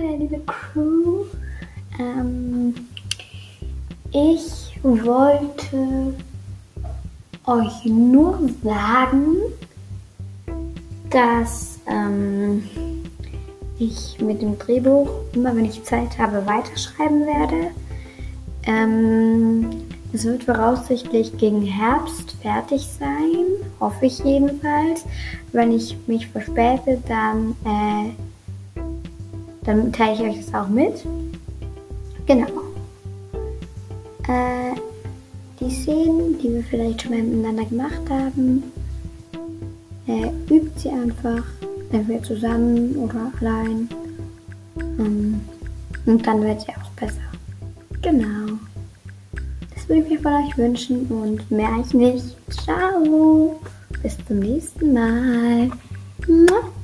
meine liebe Crew. Ähm, ich wollte euch nur sagen, dass ähm, ich mit dem Drehbuch immer, wenn ich Zeit habe, weiterschreiben werde. Ähm, es wird voraussichtlich gegen Herbst fertig sein, hoffe ich jedenfalls. Wenn ich mich verspäte, dann, äh, dann teile ich euch das auch mit. Genau. Äh, die Szenen, die wir vielleicht schon mal miteinander gemacht haben, äh, übt sie einfach, entweder zusammen oder allein. Ähm, und dann wird sie auch besser. Genau. Das würde ich mir von euch wünschen und mehr eigentlich nicht. Ciao. Bis zum nächsten Mal. Mua.